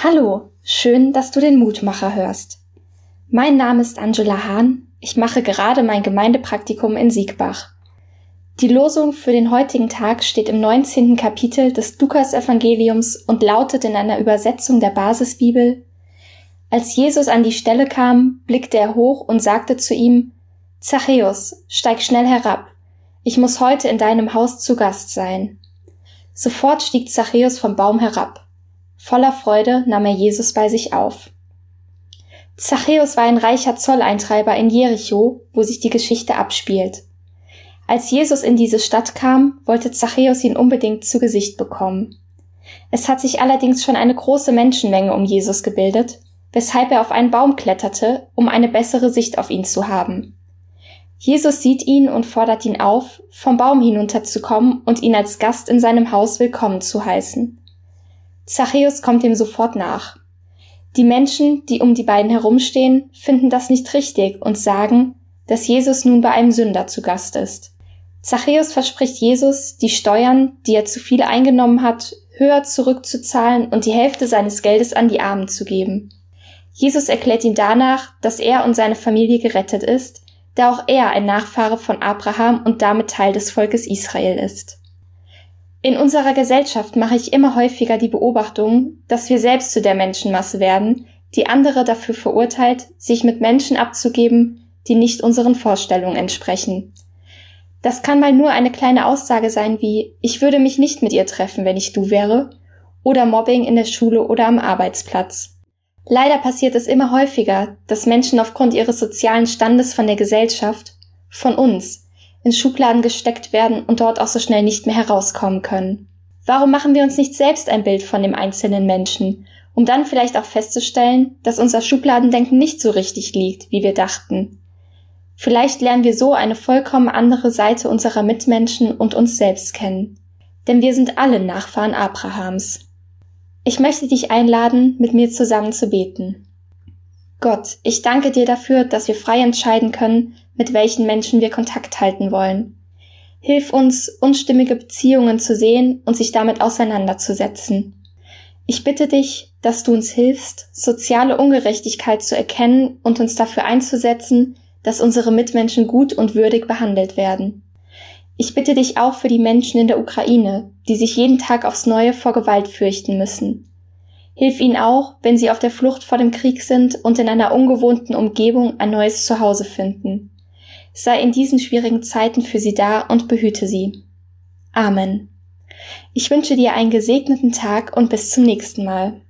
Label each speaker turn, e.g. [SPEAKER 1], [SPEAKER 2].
[SPEAKER 1] Hallo, schön, dass du den Mutmacher hörst. Mein Name ist Angela Hahn, ich mache gerade mein Gemeindepraktikum in Siegbach. Die Losung für den heutigen Tag steht im 19. Kapitel des Lukas-Evangeliums und lautet in einer Übersetzung der Basisbibel Als Jesus an die Stelle kam, blickte er hoch und sagte zu ihm Zachäus, steig schnell herab, ich muss heute in deinem Haus zu Gast sein. Sofort stieg Zachäus vom Baum herab. Voller Freude nahm er Jesus bei sich auf. Zachäus war ein reicher Zolleintreiber in Jericho, wo sich die Geschichte abspielt. Als Jesus in diese Stadt kam, wollte Zachäus ihn unbedingt zu Gesicht bekommen. Es hat sich allerdings schon eine große Menschenmenge um Jesus gebildet, weshalb er auf einen Baum kletterte, um eine bessere Sicht auf ihn zu haben. Jesus sieht ihn und fordert ihn auf, vom Baum hinunterzukommen und ihn als Gast in seinem Haus willkommen zu heißen. Zachäus kommt ihm sofort nach. Die Menschen, die um die beiden herumstehen, finden das nicht richtig und sagen, dass Jesus nun bei einem Sünder zu Gast ist. Zachäus verspricht Jesus, die Steuern, die er zu viel eingenommen hat, höher zurückzuzahlen und die Hälfte seines Geldes an die Armen zu geben. Jesus erklärt ihn danach, dass er und seine Familie gerettet ist, da auch er ein Nachfahre von Abraham und damit Teil des Volkes Israel ist. In unserer Gesellschaft mache ich immer häufiger die Beobachtung, dass wir selbst zu der Menschenmasse werden, die andere dafür verurteilt, sich mit Menschen abzugeben, die nicht unseren Vorstellungen entsprechen. Das kann mal nur eine kleine Aussage sein wie ich würde mich nicht mit ihr treffen, wenn ich du wäre, oder Mobbing in der Schule oder am Arbeitsplatz. Leider passiert es immer häufiger, dass Menschen aufgrund ihres sozialen Standes von der Gesellschaft, von uns, in Schubladen gesteckt werden und dort auch so schnell nicht mehr herauskommen können. Warum machen wir uns nicht selbst ein Bild von dem einzelnen Menschen, um dann vielleicht auch festzustellen, dass unser Schubladendenken nicht so richtig liegt, wie wir dachten? Vielleicht lernen wir so eine vollkommen andere Seite unserer Mitmenschen und uns selbst kennen. Denn wir sind alle Nachfahren Abrahams. Ich möchte dich einladen, mit mir zusammen zu beten. Gott, ich danke dir dafür, dass wir frei entscheiden können, mit welchen Menschen wir Kontakt halten wollen. Hilf uns, unstimmige Beziehungen zu sehen und sich damit auseinanderzusetzen. Ich bitte dich, dass du uns hilfst, soziale Ungerechtigkeit zu erkennen und uns dafür einzusetzen, dass unsere Mitmenschen gut und würdig behandelt werden. Ich bitte dich auch für die Menschen in der Ukraine, die sich jeden Tag aufs Neue vor Gewalt fürchten müssen. Hilf ihnen auch, wenn sie auf der Flucht vor dem Krieg sind und in einer ungewohnten Umgebung ein neues Zuhause finden. Sei in diesen schwierigen Zeiten für sie da und behüte sie. Amen. Ich wünsche dir einen gesegneten Tag und bis zum nächsten Mal.